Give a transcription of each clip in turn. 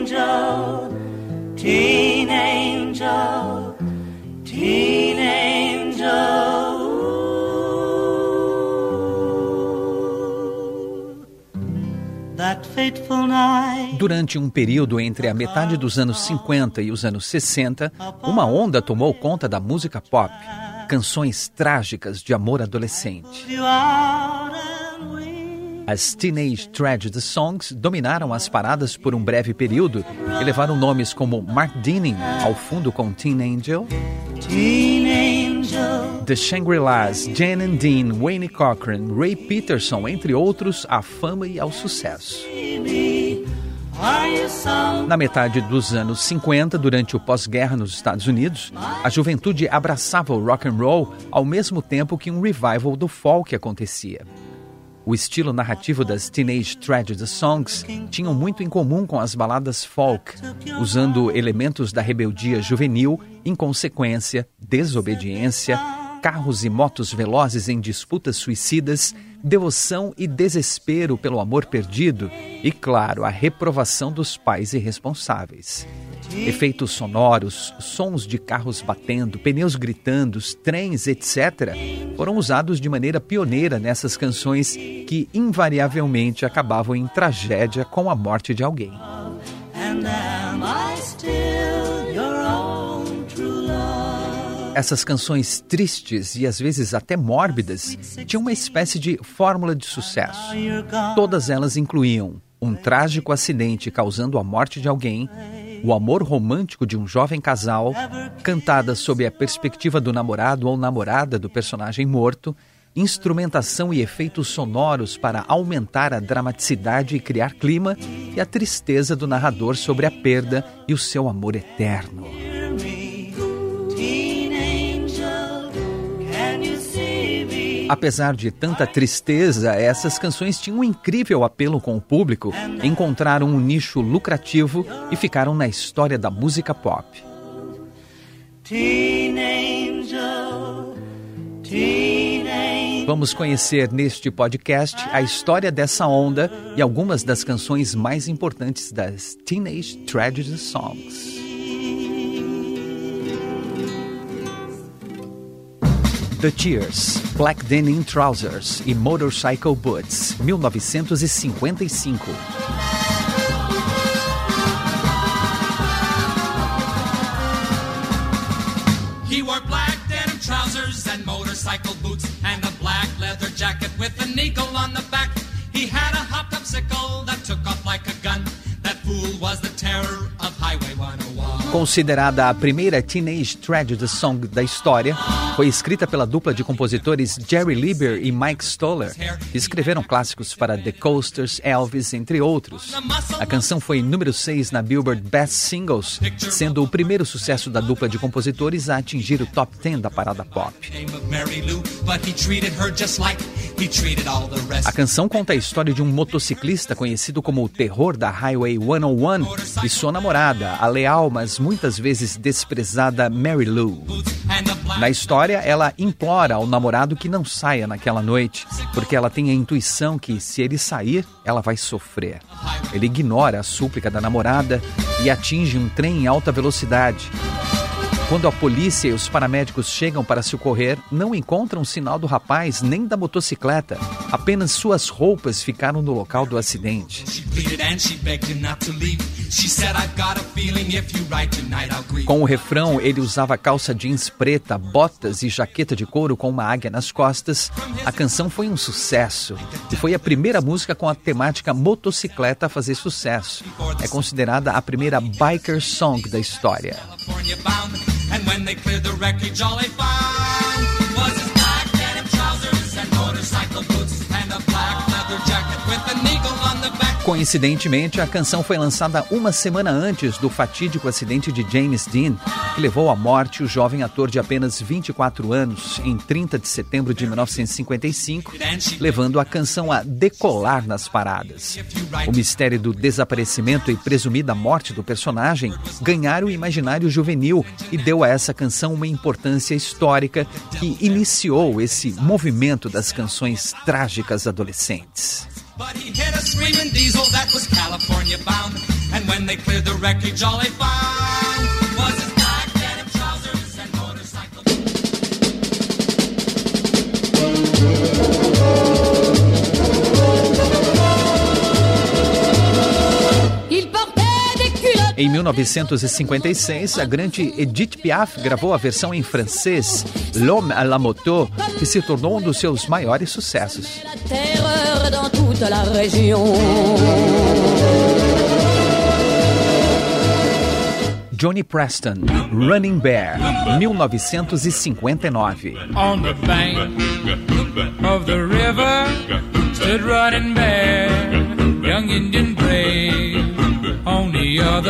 angel, teen angel, teen angel. Durante um período entre a metade dos anos 50 e os anos 60, uma onda tomou conta da música pop, canções trágicas de amor adolescente. As Teenage Tragedy Songs dominaram as paradas por um breve período e levaram nomes como Mark Dinning ao fundo com Teen Angel, Teen Angel. The Shangri-Las, Jan and Dean, Wayne Cochran, Ray Peterson, entre outros, à fama e ao sucesso. Na metade dos anos 50, durante o pós-guerra nos Estados Unidos, a juventude abraçava o rock and roll ao mesmo tempo que um revival do folk acontecia. O estilo narrativo das Teenage Tragedy Songs tinham muito em comum com as baladas folk, usando elementos da rebeldia juvenil, inconsequência, desobediência, carros e motos velozes em disputas suicidas, devoção e desespero pelo amor perdido e, claro, a reprovação dos pais irresponsáveis. Efeitos sonoros, sons de carros batendo, pneus gritando, trens, etc., foram usados de maneira pioneira nessas canções que invariavelmente acabavam em tragédia com a morte de alguém. Essas canções tristes e às vezes até mórbidas tinham uma espécie de fórmula de sucesso. Todas elas incluíam um trágico acidente causando a morte de alguém, o amor romântico de um jovem casal, cantada sob a perspectiva do namorado ou namorada do personagem morto, instrumentação e efeitos sonoros para aumentar a dramaticidade e criar clima, e a tristeza do narrador sobre a perda e o seu amor eterno. Apesar de tanta tristeza, essas canções tinham um incrível apelo com o público, encontraram um nicho lucrativo e ficaram na história da música pop. Vamos conhecer neste podcast a história dessa onda e algumas das canções mais importantes das Teenage Tragedy Songs. The Cheers, Black Denim Trousers e Motorcycle Boots, 1955. He wore black denim trousers and motorcycle boots and a black leather jacket with an eagle on the back. He had a hop sickle that took off like a gun. That fool was the terror of Highway 101. Considerada a primeira teenage tragedy song da história, foi escrita pela dupla de compositores Jerry Lieber e Mike Stoller, que escreveram clássicos para The Coasters, Elvis, entre outros. A canção foi número 6 na Billboard Best Singles, sendo o primeiro sucesso da dupla de compositores a atingir o top 10 da parada pop. A canção conta a história de um motociclista conhecido como o terror da Highway 101 e sua namorada, a leal, mas muitas vezes desprezada Mary Lou. Na história, ela implora ao namorado que não saia naquela noite, porque ela tem a intuição que se ele sair, ela vai sofrer. Ele ignora a súplica da namorada e atinge um trem em alta velocidade. Quando a polícia e os paramédicos chegam para socorrer, não encontram sinal do rapaz nem da motocicleta. Apenas suas roupas ficaram no local do acidente. Com o refrão, ele usava calça jeans preta, botas e jaqueta de couro com uma águia nas costas. A canção foi um sucesso e foi a primeira música com a temática motocicleta a fazer sucesso. É considerada a primeira biker song da história. And when they cleared the wreckage, all they found was his black denim trousers and motorcycle boots Coincidentemente, a canção foi lançada uma semana antes do fatídico acidente de James Dean, que levou à morte o jovem ator de apenas 24 anos em 30 de setembro de 1955, levando a canção a decolar nas paradas. O mistério do desaparecimento e presumida morte do personagem ganharam o imaginário juvenil e deu a essa canção uma importância histórica que iniciou esse movimento das canções trágicas adolescentes. But he hit a screaming diesel that was California bound. And when they cleared the wreckage, all they found was Em 1956, a grande Edith Piaf gravou a versão em francês L'Homme à la moto, que se tornou um dos seus maiores sucessos. Johnny Preston, Running Bear, 1959. On the bank of the river stood Running Bear, young the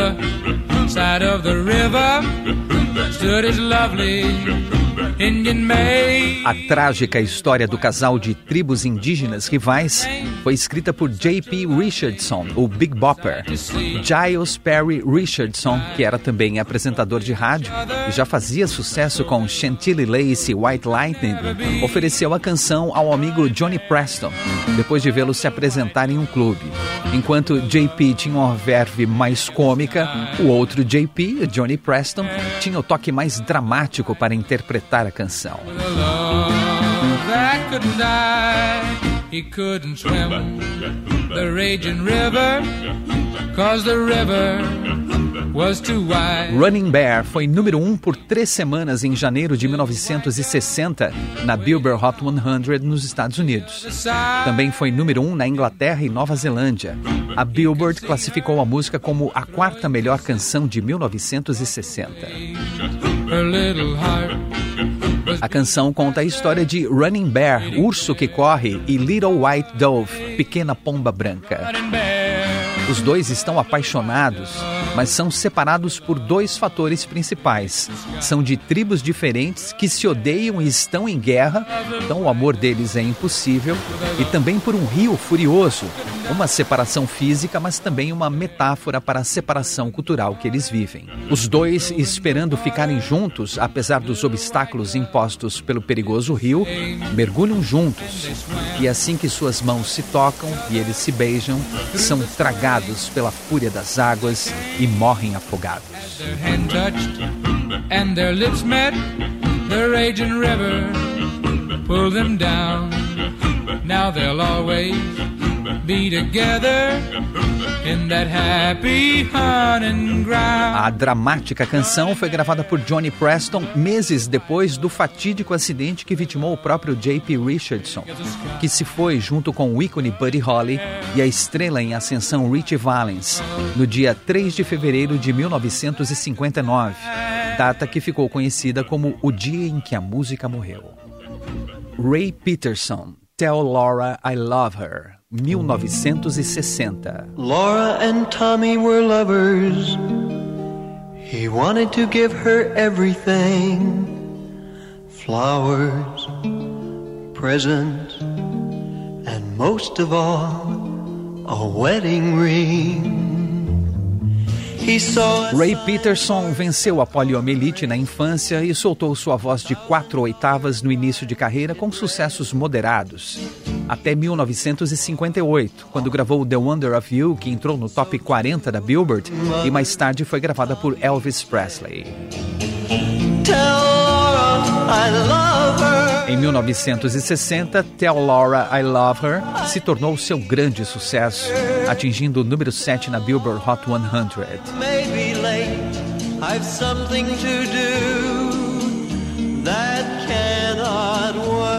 other side of the river. Stood his lovely a trágica história do casal de tribos indígenas rivais foi escrita por J.P. Richardson, o Big Bopper. Giles Perry Richardson, que era também apresentador de rádio e já fazia sucesso com Chantilly Lace e White Lightning, ofereceu a canção ao amigo Johnny Preston, depois de vê-lo se apresentar em um clube. Enquanto JP tinha uma verve mais cômica, o outro JP, Johnny Preston, tinha o toque mais dramático para interpretar a canção. He couldn't swim the raging river, cause the river was too wide. Running Bear foi número um por três semanas em janeiro de 1960 na Billboard Hot 100 nos Estados Unidos. Também foi número um na Inglaterra e Nova Zelândia. A Billboard classificou a música como a quarta melhor canção de 1960. Her little heart a canção conta a história de Running Bear, urso que corre, e Little White Dove, pequena pomba branca. Os dois estão apaixonados, mas são separados por dois fatores principais. São de tribos diferentes que se odeiam e estão em guerra, então o amor deles é impossível, e também por um rio furioso, uma separação física, mas também uma metáfora para a separação cultural que eles vivem. Os dois esperando ficarem juntos, apesar dos obstáculos impostos pelo perigoso rio, mergulham juntos. E assim que suas mãos se tocam e eles se beijam, são tragados pela fúria das águas e morrem afogados. Now they'll always a dramática canção foi gravada por Johnny Preston meses depois do fatídico acidente que vitimou o próprio J.P. Richardson, que se foi junto com o ícone Buddy Holly e a estrela em ascensão Richie Valens, no dia 3 de fevereiro de 1959, data que ficou conhecida como o dia em que a música morreu. Ray Peterson, Tell Laura I Love Her. 1960. Laura and Tommy were lovers. He wanted to give her everything flowers, presents, and most of all, a wedding ring. Ray Peterson venceu a poliomielite na infância e soltou sua voz de quatro oitavas no início de carreira com sucessos moderados. Até 1958, quando gravou The Wonder of You, que entrou no top 40 da Billboard, e mais tarde foi gravada por Elvis Presley. Em 1960, Tell Laura I Love Her se tornou seu grande sucesso, atingindo o número 7 na Billboard Hot 100.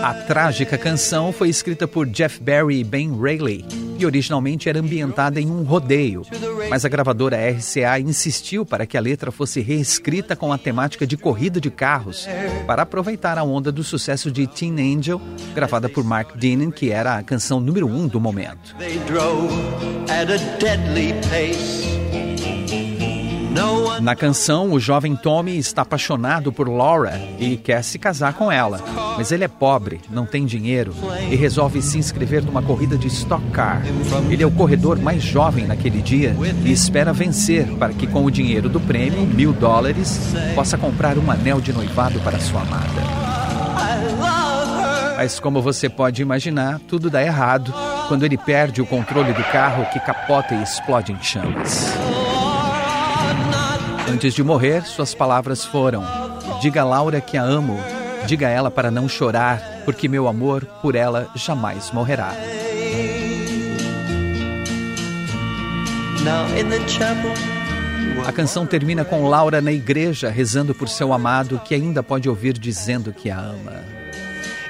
A trágica canção foi escrita por Jeff Barry e Ben Rayleigh e originalmente era ambientada em um rodeio, mas a gravadora RCA insistiu para que a letra fosse reescrita com a temática de corrida de carros, para aproveitar a onda do sucesso de Teen Angel, gravada por Mark Dean, que era a canção número um do momento. Na canção, o jovem Tommy está apaixonado por Laura e quer se casar com ela, mas ele é pobre, não tem dinheiro e resolve se inscrever numa corrida de stock car. Ele é o corredor mais jovem naquele dia e espera vencer para que, com o dinheiro do prêmio, mil dólares, possa comprar um anel de noivado para sua amada. Mas, como você pode imaginar, tudo dá errado quando ele perde o controle do carro que capota e explode em chamas. Antes de morrer, suas palavras foram: Diga a Laura que a amo. Diga a ela para não chorar, porque meu amor por ela jamais morrerá. A canção termina com Laura na igreja rezando por seu amado que ainda pode ouvir dizendo que a ama.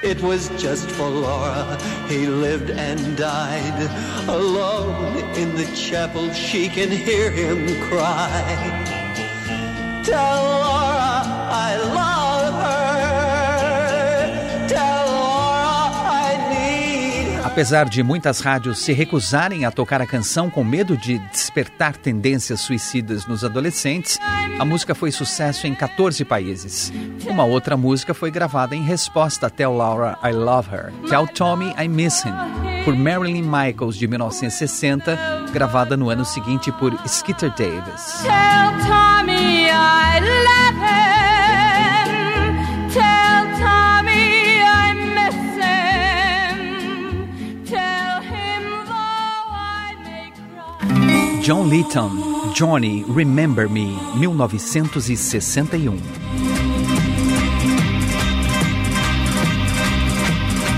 It was just for Laura. He lived and died alone in the chapel. She can hear him cry. Tell Laura I love her. Tell Laura I need her. Apesar de muitas rádios se recusarem a tocar a canção com medo de despertar tendências suicidas nos adolescentes, a música foi sucesso em 14 países. Uma outra música foi gravada em resposta a Tell Laura I Love Her, Tell Tommy I Miss Him, por Marilyn Michaels de 1960, gravada no ano seguinte por Skeeter Davis. Tell Tommy John Leeton, Johnny, Remember Me, 1961.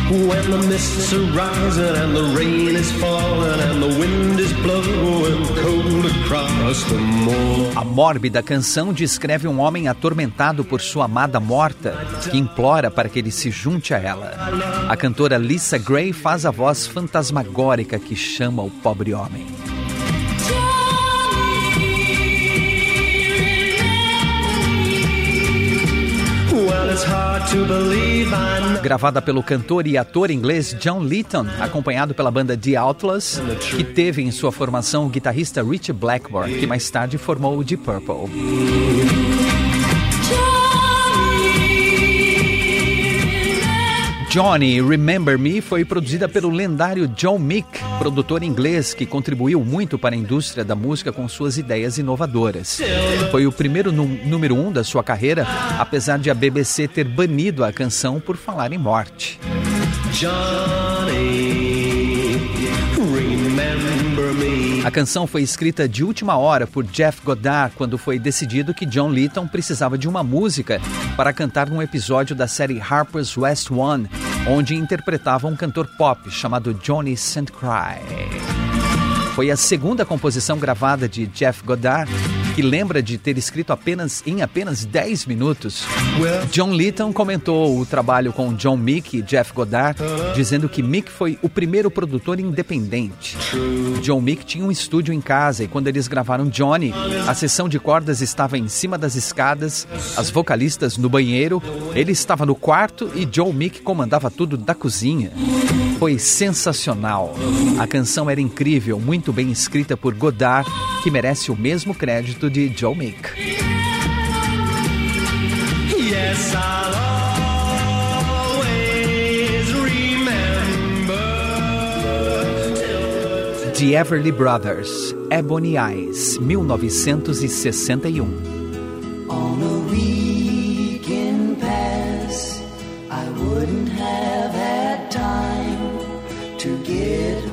When the mists are rising and the rain is falling and the wind is blowing cold across the moor. A mórbida canção descreve um homem atormentado por sua amada morta, que implora para que ele se junte a ela. A cantora Lisa Gray faz a voz fantasmagórica que chama o pobre homem. Gravada pelo cantor e ator inglês John Leeton, acompanhado pela banda The Outlaws, que teve em sua formação o guitarrista Rich Blackmore, que mais tarde formou o Deep Purple. Johnny Remember Me foi produzida pelo lendário John Mick, produtor inglês que contribuiu muito para a indústria da música com suas ideias inovadoras. Foi o primeiro número um da sua carreira, apesar de a BBC ter banido a canção por falar em morte. Johnny. A canção foi escrita de última hora por Jeff Goddard quando foi decidido que John Lydon precisava de uma música para cantar num episódio da série Harper's West One, onde interpretava um cantor pop chamado Johnny St. Cry. Foi a segunda composição gravada de Jeff Goddard, que lembra de ter escrito apenas em apenas 10 minutos. John Litton comentou o trabalho com John Mick e Jeff Goddard, dizendo que Mick foi o primeiro produtor independente. John Mick tinha um estúdio em casa e quando eles gravaram Johnny, a sessão de cordas estava em cima das escadas, as vocalistas no banheiro, ele estava no quarto e John Mick comandava tudo da cozinha. Foi sensacional. A canção era incrível, muito bem escrita por Godard, que merece o mesmo crédito de Joe Mick. Yes, The Everly Brothers, Ebony Eyes, 1961.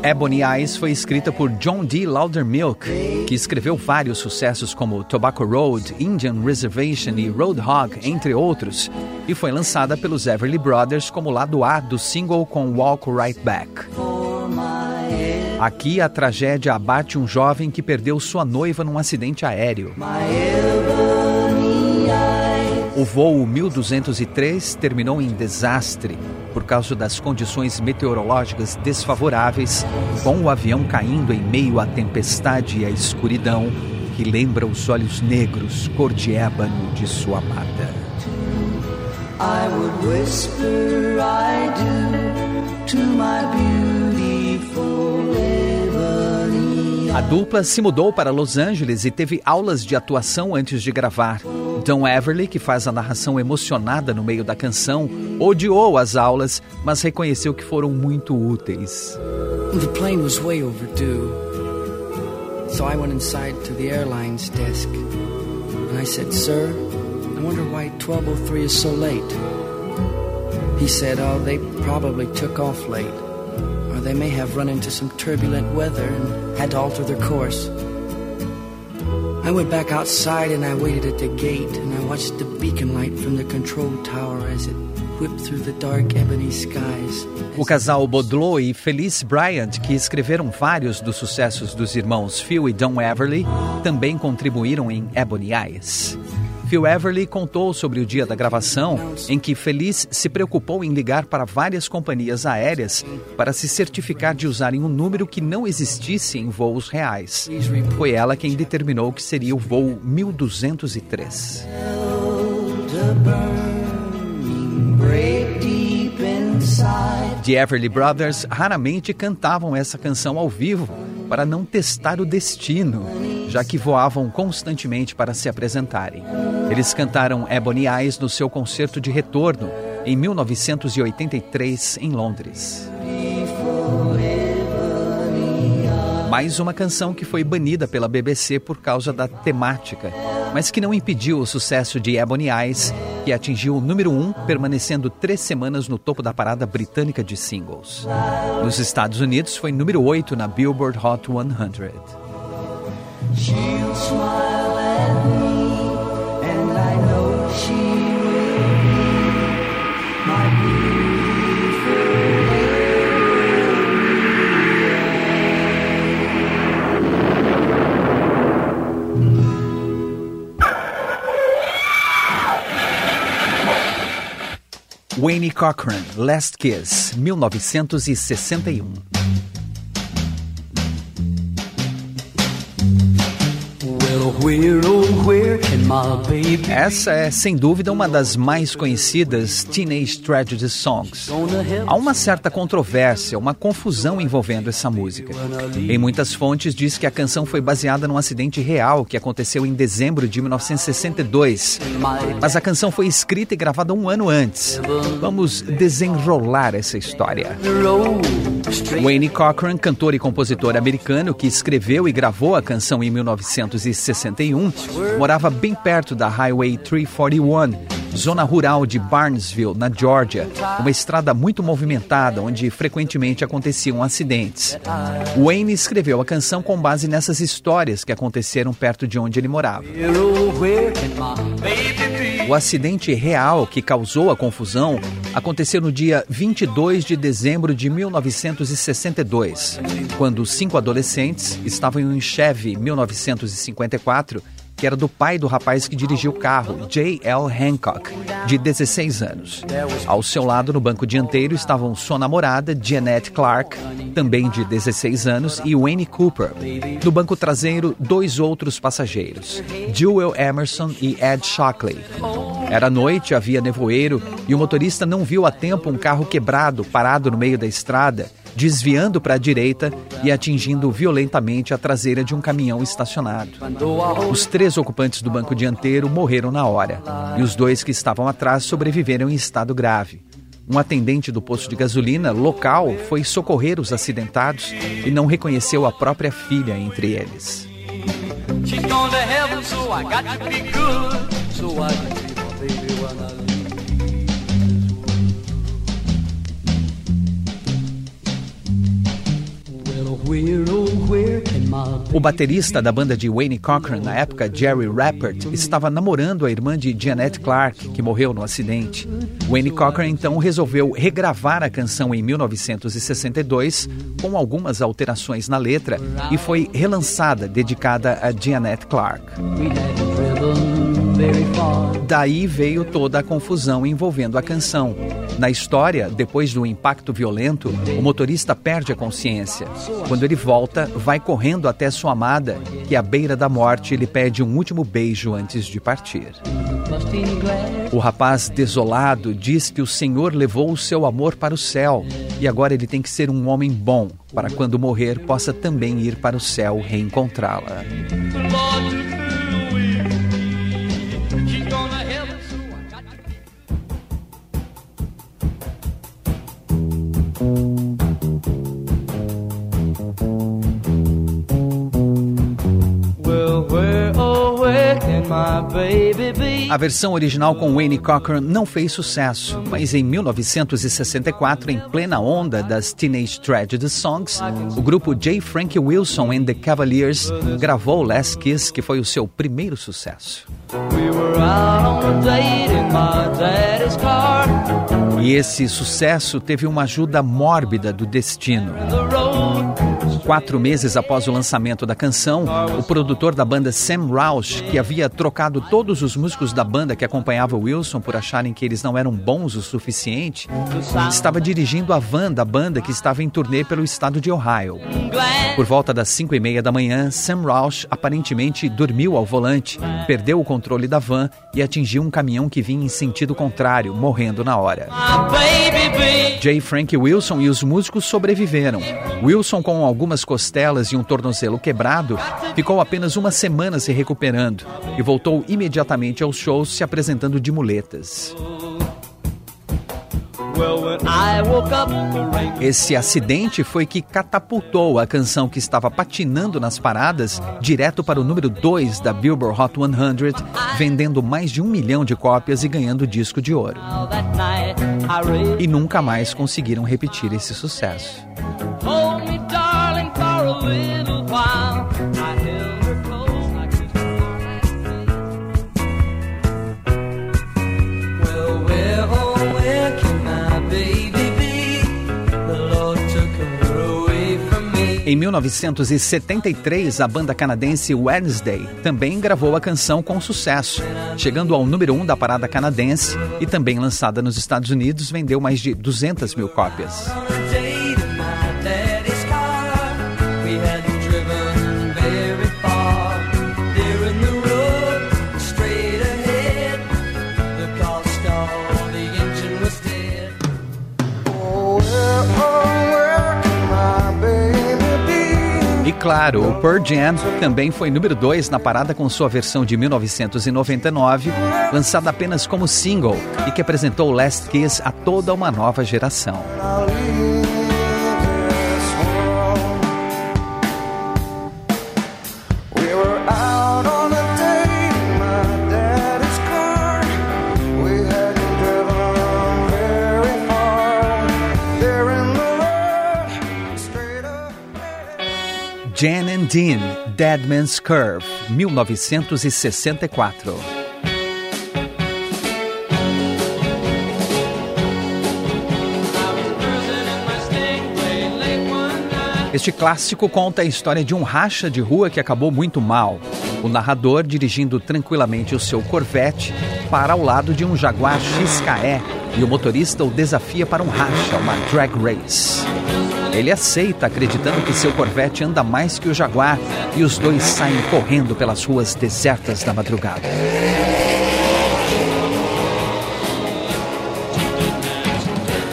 Ebony Eyes foi escrita por John D. Loudermilk, que escreveu vários sucessos como Tobacco Road, Indian Reservation e Roadhog, entre outros, e foi lançada pelos Everly Brothers como lado A do single com Walk Right Back. Aqui a tragédia abate um jovem que perdeu sua noiva num acidente aéreo. O voo 1203 terminou em desastre por causa das condições meteorológicas desfavoráveis, com o avião caindo em meio à tempestade e à escuridão que lembra os olhos negros cor de ébano de sua amada. I would whisper I do to my beautiful A dupla se mudou para Los Angeles e teve aulas de atuação antes de gravar. Don Everly, que faz a narração emocionada no meio da canção, odiou as aulas, mas reconheceu que foram muito úteis. The plane was way overdue. So I went inside to the airline's desk and I said, "Sir, I wonder why 1203 is so late." He said, "Oh, they probably took off late." Or they may have run into some turbulent weather and had to alter their course. I went back outside and I waited at the gate and I watched the beacon light from the control tower as it. O casal Bodlow e Felice Bryant, que escreveram vários dos sucessos dos irmãos Phil e Don Everly, também contribuíram em Ebony Eyes. Phil Everly contou sobre o dia da gravação em que Feliz se preocupou em ligar para várias companhias aéreas para se certificar de usarem um número que não existisse em voos reais. Foi ela quem determinou que seria o voo 1203. The Everly Brothers raramente cantavam essa canção ao vivo para não testar o destino, já que voavam constantemente para se apresentarem. Eles cantaram Ebony Eyes no seu concerto de retorno em 1983 em Londres. Mais uma canção que foi banida pela BBC por causa da temática, mas que não impediu o sucesso de Ebony Eyes, que atingiu o número 1, um, permanecendo três semanas no topo da parada britânica de singles. Nos Estados Unidos, foi número 8 na Billboard Hot 100. Wayne Cochran, Last Kiss, 1961. Essa é, sem dúvida, uma das mais conhecidas Teenage Tragedy Songs. Há uma certa controvérsia, uma confusão envolvendo essa música. Em muitas fontes diz que a canção foi baseada num acidente real que aconteceu em dezembro de 1962. Mas a canção foi escrita e gravada um ano antes. Vamos desenrolar essa história. Wayne Cochran, cantor e compositor americano que escreveu e gravou a canção em 1961, morava bem perto da Highway 341, zona rural de Barnesville, na Georgia, uma estrada muito movimentada onde frequentemente aconteciam acidentes. Wayne escreveu a canção com base nessas histórias que aconteceram perto de onde ele morava. O acidente real que causou a confusão aconteceu no dia 22 de dezembro de 1962, quando cinco adolescentes estavam em um Chevy 1954 que era do pai do rapaz que dirigiu o carro, J.L. Hancock, de 16 anos. Ao seu lado, no banco dianteiro, estavam sua namorada, Janet Clark, também de 16 anos, e Wayne Cooper. No banco traseiro, dois outros passageiros, Jewel Emerson e Ed Shockley. Era noite, havia nevoeiro e o motorista não viu a tempo um carro quebrado parado no meio da estrada desviando para a direita e atingindo violentamente a traseira de um caminhão estacionado. Os três ocupantes do banco dianteiro morreram na hora e os dois que estavam atrás sobreviveram em estado grave. Um atendente do posto de gasolina local foi socorrer os acidentados e não reconheceu a própria filha entre eles. O baterista da banda de Wayne Cochran na época, Jerry Rappert, estava namorando a irmã de Janet Clark, que morreu no acidente. Wayne Cochran então resolveu regravar a canção em 1962 com algumas alterações na letra e foi relançada, dedicada a Janet Clark. Daí veio toda a confusão envolvendo a canção. Na história, depois do impacto violento, o motorista perde a consciência. Quando ele volta, vai correndo até sua amada, que à beira da morte lhe pede um último beijo antes de partir. O rapaz desolado diz que o Senhor levou o seu amor para o céu e agora ele tem que ser um homem bom, para quando morrer possa também ir para o céu reencontrá-la. A versão original com Wayne Cochran não fez sucesso, mas em 1964, em plena onda das Teenage Tragedy Songs, o grupo J. Frank Wilson and the Cavaliers gravou Last Kiss, que foi o seu primeiro sucesso. E esse sucesso teve uma ajuda mórbida do destino. Quatro meses após o lançamento da canção, o produtor da banda Sam Roush, que havia trocado todos os músicos da banda que acompanhava Wilson por acharem que eles não eram bons o suficiente, estava dirigindo a van da banda que estava em turnê pelo estado de Ohio. Por volta das cinco e meia da manhã, Sam Roush aparentemente dormiu ao volante, perdeu o controle da van e atingiu um caminhão que vinha em sentido contrário, morrendo na hora. J. Frank Wilson e os músicos sobreviveram. Wilson, com algumas costelas e um tornozelo quebrado, ficou apenas uma semana se recuperando e voltou imediatamente aos shows se apresentando de muletas. Esse acidente foi que catapultou a canção que estava patinando nas paradas direto para o número 2 da Billboard Hot 100, vendendo mais de um milhão de cópias e ganhando disco de ouro. E nunca mais conseguiram repetir esse sucesso. Em 1973, a banda canadense Wednesday também gravou a canção com sucesso, chegando ao número 1 um da parada canadense e também lançada nos Estados Unidos, vendeu mais de 200 mil cópias. Claro, o Pearl Jam também foi número 2 na parada com sua versão de 1999, lançada apenas como single e que apresentou Last Kiss a toda uma nova geração. Dean, Dead Man's Curve, 1964. Este clássico conta a história de um racha de rua que acabou muito mal. O narrador, dirigindo tranquilamente o seu Corvette, para ao lado de um Jaguar XKE e o motorista o desafia para um racha, uma drag race. Ele aceita, acreditando que seu Corvette anda mais que o Jaguar, e os dois saem correndo pelas ruas desertas da madrugada.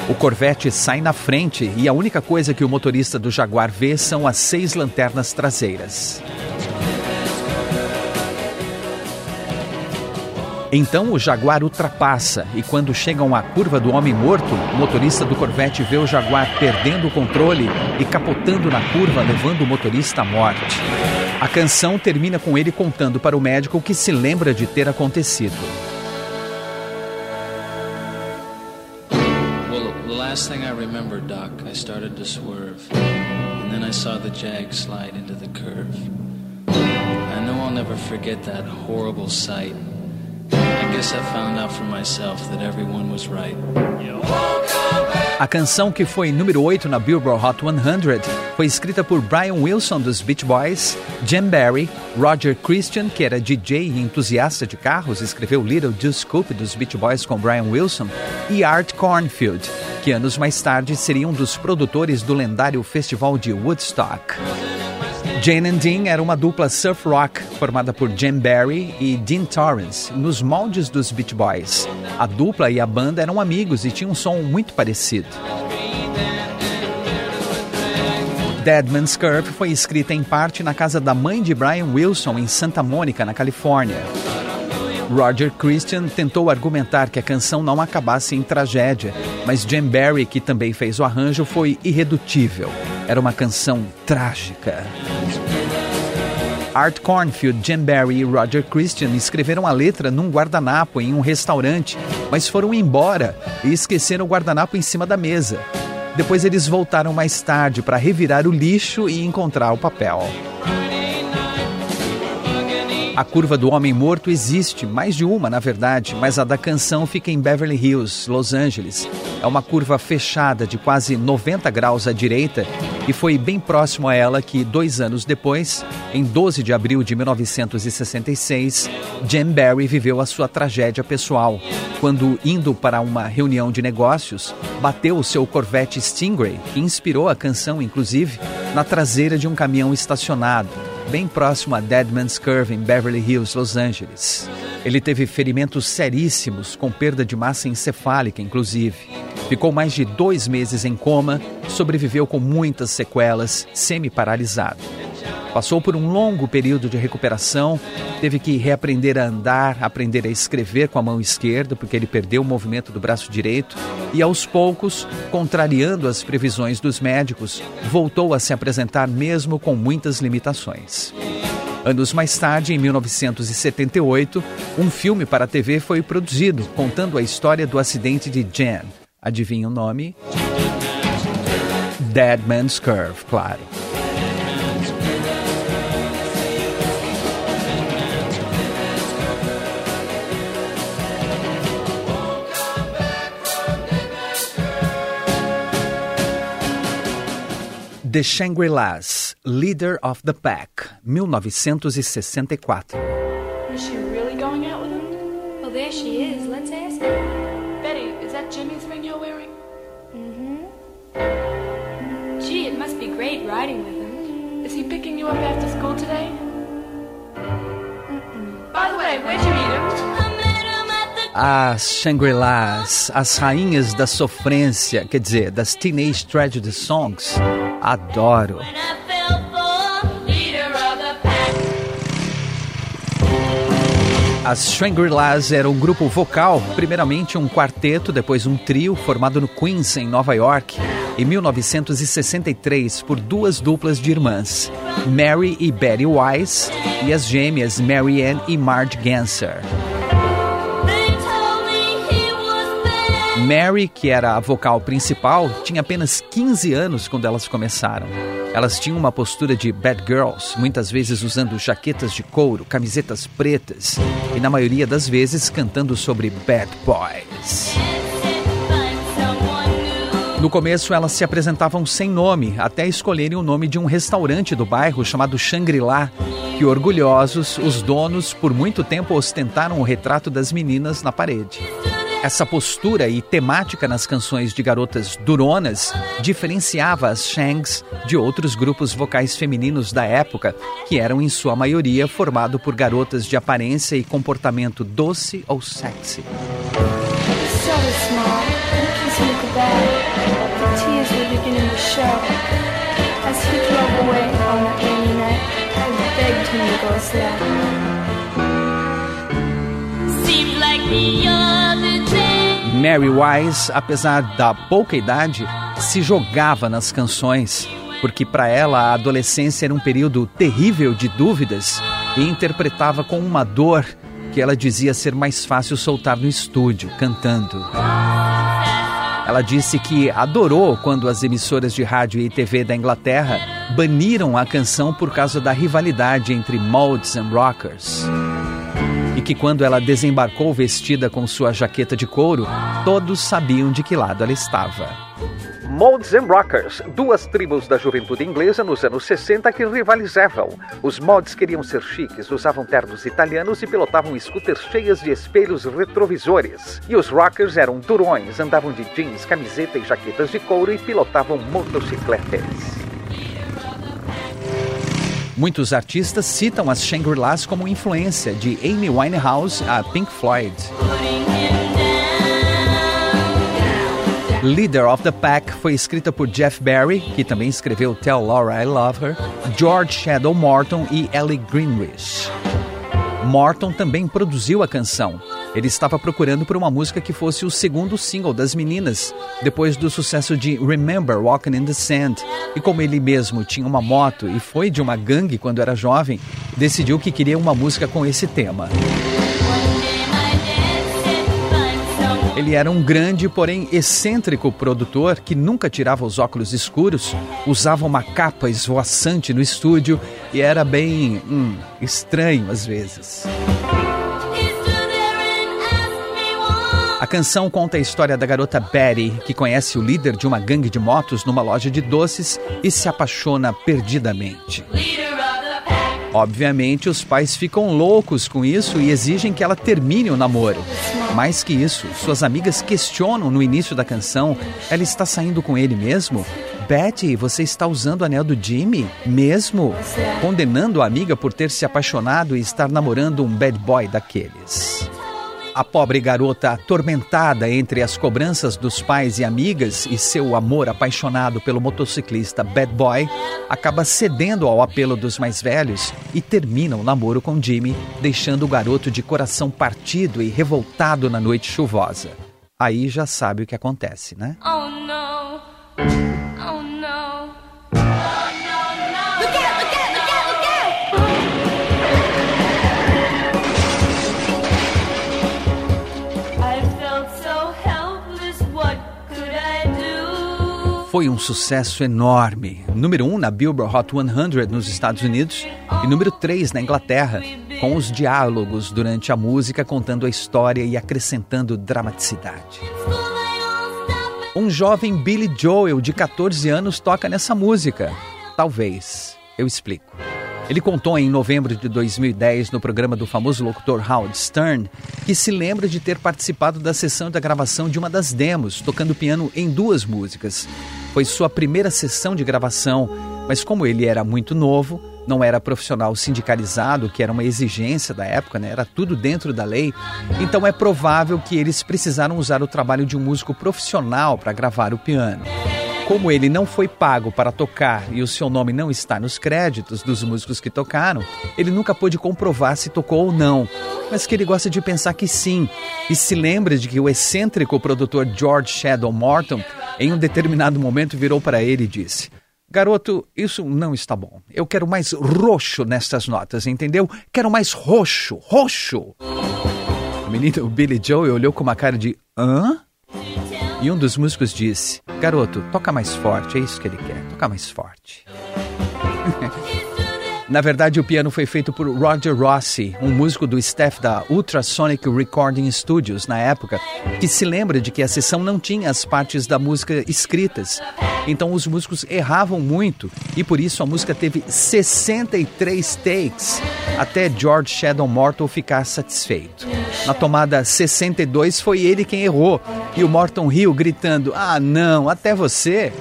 O Corvette sai na frente e a única coisa que o motorista do Jaguar vê são as seis lanternas traseiras. Então o Jaguar ultrapassa e quando chegam à curva do homem morto, o motorista do Corvette vê o Jaguar perdendo o controle e capotando na curva, levando o motorista à morte. A canção termina com ele contando para o médico o que se lembra de ter acontecido. Well, the last thing I remember, Doc, I started to swerve. And then I saw the Jag slide into the curve. I know I'll never forget that horrible sight. A canção que foi número 8 na Billboard Hot 100 foi escrita por Brian Wilson dos Beach Boys, Jim Barry, Roger Christian, que era DJ e entusiasta de carros, escreveu Little Do Scoop dos Beach Boys com Brian Wilson, e Art Cornfield, que anos mais tarde seria um dos produtores do lendário festival de Woodstock. Jane and Dean era uma dupla surf rock formada por Jim Barry e Dean Torrance, nos moldes dos Beach Boys. A dupla e a banda eram amigos e tinham um som muito parecido. Dead Man's Curve foi escrita em parte na casa da mãe de Brian Wilson em Santa Mônica, na Califórnia. Roger Christian tentou argumentar que a canção não acabasse em tragédia, mas Jim Barry, que também fez o arranjo, foi irredutível. Era uma canção trágica. Art Cornfield, Jim Barry e Roger Christian escreveram a letra num guardanapo em um restaurante, mas foram embora e esqueceram o guardanapo em cima da mesa. Depois eles voltaram mais tarde para revirar o lixo e encontrar o papel. A curva do homem morto existe, mais de uma na verdade, mas a da canção fica em Beverly Hills, Los Angeles. É uma curva fechada de quase 90 graus à direita e foi bem próximo a ela que, dois anos depois, em 12 de abril de 1966, Jim Barry viveu a sua tragédia pessoal, quando, indo para uma reunião de negócios, bateu o seu Corvette Stingray, que inspirou a canção, inclusive, na traseira de um caminhão estacionado bem próximo a Deadman's Curve, em Beverly Hills, Los Angeles. Ele teve ferimentos seríssimos, com perda de massa encefálica, inclusive. Ficou mais de dois meses em coma, sobreviveu com muitas sequelas, semi-paralisado. Passou por um longo período de recuperação, teve que reaprender a andar, aprender a escrever com a mão esquerda, porque ele perdeu o movimento do braço direito, e aos poucos, contrariando as previsões dos médicos, voltou a se apresentar mesmo com muitas limitações. Anos mais tarde, em 1978, um filme para a TV foi produzido contando a história do acidente de Jan. Adivinha o nome? Dead Man's Curve, claro. The Shangri-Las, Leader of the Pack, 1964. Is she really going out with him? Well, there she is. Let's ask her. Betty, is that Jimmy's ring you're wearing? Mm-hmm. Gee, it must be great riding with him. Is he picking you up after school today? Mm-mm. By the way, where'd you meet him? As Shangri-Las, as rainhas da sofrência, quer dizer, das Teenage Tragedy Songs. Adoro. As Shangri-Las eram um grupo vocal, primeiramente um quarteto, depois um trio formado no Queens, em Nova York, em 1963 por duas duplas de irmãs, Mary e Betty Wise, e as gêmeas Mary Ann e Marge Ganser. Mary, que era a vocal principal, tinha apenas 15 anos quando elas começaram. Elas tinham uma postura de bad girls, muitas vezes usando jaquetas de couro, camisetas pretas e, na maioria das vezes, cantando sobre bad boys. No começo, elas se apresentavam sem nome, até escolherem o nome de um restaurante do bairro chamado Shangri-La, que orgulhosos, os donos por muito tempo ostentaram o retrato das meninas na parede. Essa postura e temática nas canções de garotas duronas diferenciava as Shangs de outros grupos vocais femininos da época, que eram em sua maioria formado por garotas de aparência e comportamento doce ou sexy. Mary Wise, apesar da pouca idade, se jogava nas canções, porque para ela a adolescência era um período terrível de dúvidas e interpretava com uma dor que ela dizia ser mais fácil soltar no estúdio, cantando. Ela disse que adorou quando as emissoras de rádio e TV da Inglaterra baniram a canção por causa da rivalidade entre Mods and Rockers que quando ela desembarcou vestida com sua jaqueta de couro, todos sabiam de que lado ela estava. Mods and Rockers, duas tribos da juventude inglesa nos anos 60 que rivalizavam. Os mods queriam ser chiques, usavam ternos italianos e pilotavam scooters cheias de espelhos retrovisores. E os rockers eram durões, andavam de jeans, camiseta e jaquetas de couro e pilotavam motocicletas. Muitos artistas citam as Shangri-Las como influência de Amy Winehouse a Pink Floyd. Leader of the Pack foi escrita por Jeff Barry, que também escreveu Tell Laura I Love Her, George Shadow Morton e Ellie Greenwich. Morton também produziu a canção. Ele estava procurando por uma música que fosse o segundo single das meninas, depois do sucesso de Remember Walking in the Sand. E como ele mesmo tinha uma moto e foi de uma gangue quando era jovem, decidiu que queria uma música com esse tema. Ele era um grande, porém excêntrico produtor que nunca tirava os óculos escuros, usava uma capa esvoaçante no estúdio e era bem hum, estranho às vezes. A canção conta a história da garota Betty, que conhece o líder de uma gangue de motos numa loja de doces e se apaixona perdidamente. Obviamente, os pais ficam loucos com isso e exigem que ela termine o namoro. Mais que isso, suas amigas questionam no início da canção: ela está saindo com ele mesmo? Betty, você está usando o anel do Jimmy? Mesmo? Condenando a amiga por ter se apaixonado e estar namorando um bad boy daqueles. A pobre garota, atormentada entre as cobranças dos pais e amigas e seu amor apaixonado pelo motociclista Bad Boy, acaba cedendo ao apelo dos mais velhos e termina o namoro com Jimmy, deixando o garoto de coração partido e revoltado na noite chuvosa. Aí já sabe o que acontece, né? Oh, não. Foi um sucesso enorme. Número 1 um na Billboard Hot 100 nos Estados Unidos e número 3 na Inglaterra, com os diálogos durante a música contando a história e acrescentando dramaticidade. Um jovem Billy Joel de 14 anos toca nessa música. Talvez. Eu explico. Ele contou em novembro de 2010 no programa do famoso locutor Howard Stern que se lembra de ter participado da sessão da gravação de uma das demos, tocando piano em duas músicas. Foi sua primeira sessão de gravação, mas como ele era muito novo, não era profissional sindicalizado, que era uma exigência da época, né? era tudo dentro da lei, então é provável que eles precisaram usar o trabalho de um músico profissional para gravar o piano. Como ele não foi pago para tocar e o seu nome não está nos créditos dos músicos que tocaram, ele nunca pôde comprovar se tocou ou não, mas que ele gosta de pensar que sim, e se lembra de que o excêntrico produtor George Shadow Morton, em um determinado momento, virou para ele e disse: Garoto, isso não está bom. Eu quero mais roxo nestas notas, entendeu? Quero mais roxo, roxo. O menino Billy Joe olhou com uma cara de hã? E um dos músicos disse: Garoto, toca mais forte, é isso que ele quer, toca mais forte. Na verdade, o piano foi feito por Roger Rossi, um músico do staff da Ultrasonic Recording Studios na época, que se lembra de que a sessão não tinha as partes da música escritas. Então os músicos erravam muito e por isso a música teve 63 takes até George Shadow Morton ficar satisfeito. Na tomada 62 foi ele quem errou e o Morton riu gritando: "Ah, não, até você!"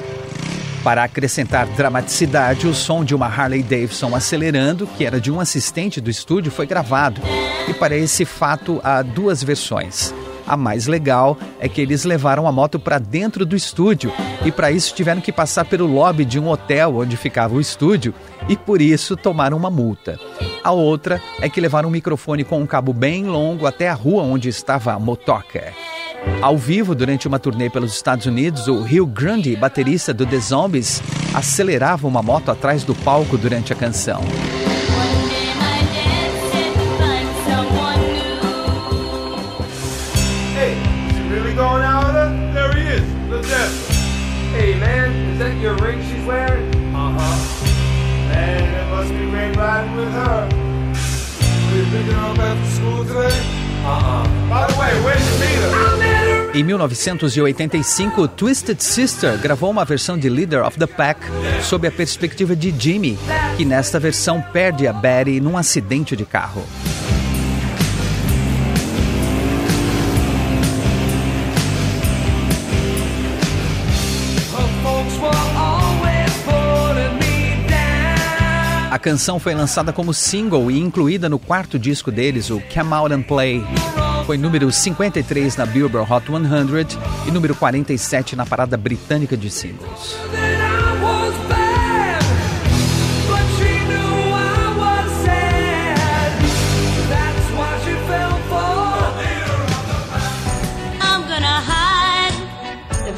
Para acrescentar dramaticidade, o som de uma Harley Davidson acelerando, que era de um assistente do estúdio, foi gravado. E para esse fato há duas versões. A mais legal é que eles levaram a moto para dentro do estúdio e para isso tiveram que passar pelo lobby de um hotel onde ficava o estúdio e por isso tomaram uma multa. A outra é que levaram um microfone com um cabo bem longo até a rua onde estava a motoca. Ao vivo, durante uma turnê pelos Estados Unidos, o Rio Grande, baterista do The Zombies, acelerava uma moto atrás do palco durante a canção. Hey man, is that your ring she's wearing? Uh-huh. Man, it must be great riding with her. Were you picking her up after school today? Uh-uh. By the way, where'd you meet her? Em 1985, Twisted Sister gravou uma versão de Leader of the Pack sob a perspectiva de Jimmy, que nesta versão perde a Betty num acidente de carro. A canção foi lançada como single e incluída no quarto disco deles, o Come Out and Play. Foi número 53 na Billboard Hot 100 e número 47 na parada britânica de singles.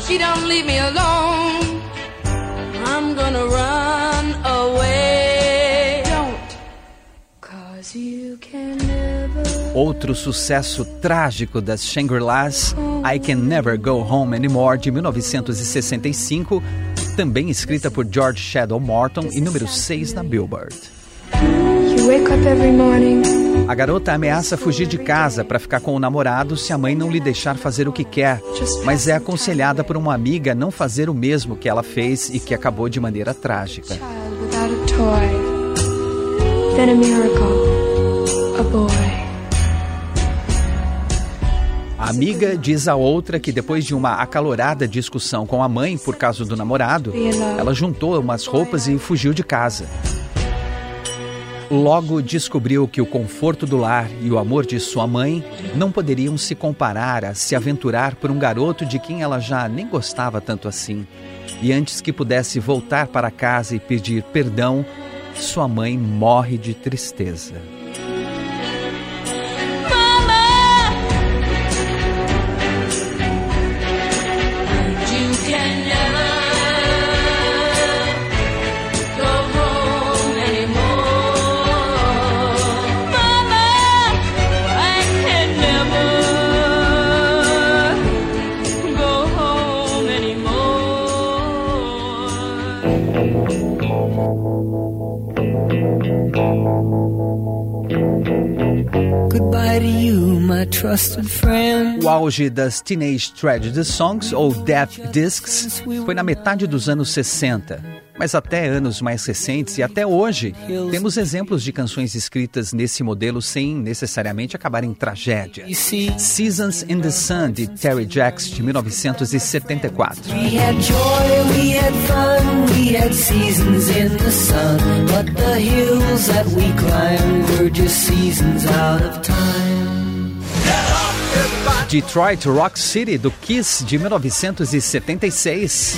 She don't leave me alone. I'm gonna run away. Don't, cause you can. Outro sucesso trágico das Shangri-Las, I Can Never Go Home Anymore, de 1965, também escrita por George Shadow Morton e número 6 na Billboard. A garota ameaça fugir de casa para ficar com o namorado se a mãe não lhe deixar fazer o que quer, mas é aconselhada por uma amiga a não fazer o mesmo que ela fez e que acabou de maneira trágica. A toy. Then a miracle. A boy. A amiga diz à outra que depois de uma acalorada discussão com a mãe por causa do namorado, ela juntou umas roupas e fugiu de casa. Logo descobriu que o conforto do lar e o amor de sua mãe não poderiam se comparar a se aventurar por um garoto de quem ela já nem gostava tanto assim. E antes que pudesse voltar para casa e pedir perdão, sua mãe morre de tristeza. O auge das Teenage Tragedy Songs, ou Death Discs, foi na metade dos anos 60. Mas até anos mais recentes e até hoje, temos exemplos de canções escritas nesse modelo sem necessariamente acabar em tragédia. Seasons in the Sun, de Terry Jacks, de 1974. we had joy, we had fun, we had seasons in the sun. But the hills that we climbed were just seasons out of time. Detroit Rock City, do Kiss, de 1976.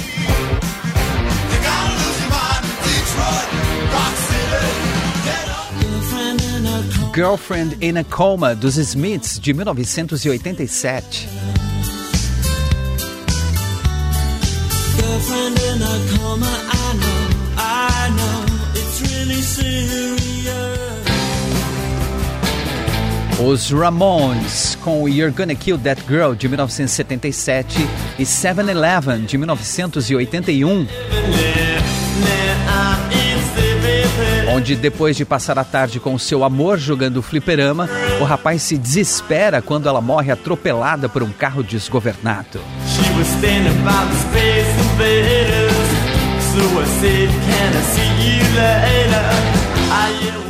Girlfriend in a Coma, dos Smiths, de 1987. girlfriend in a coma. I know, I know, it's really serious. Os Ramones, com You're Gonna Kill That Girl, de 1977, e 7-Eleven, de 1981. Onde, depois de passar a tarde com seu amor jogando fliperama, o rapaz se desespera quando ela morre atropelada por um carro desgovernado.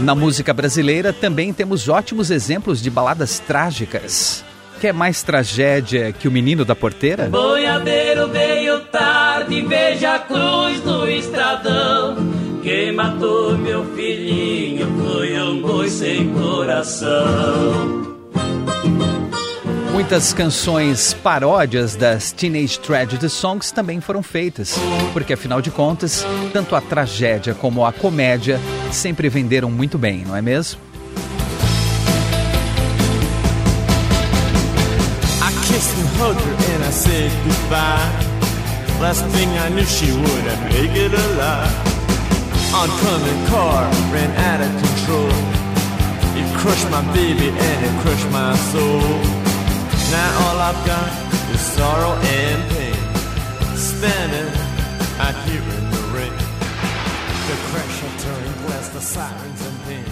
Na música brasileira também temos ótimos exemplos de baladas trágicas. Quer mais tragédia que o menino da porteira? Boiadeiro veio tarde, veja a cruz no estradão. Quem matou meu filhinho foi um boi sem coração. Muitas canções paródias das Teenage Tragedy Songs também foram feitas, porque afinal de contas, tanto a tragédia como a comédia sempre venderam muito bem, não é mesmo? I Now all I've got is sorrow and pain. Standing out here in the rain. The crash of turning glass, the sirens and pain.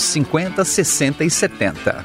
50, 60 e 70.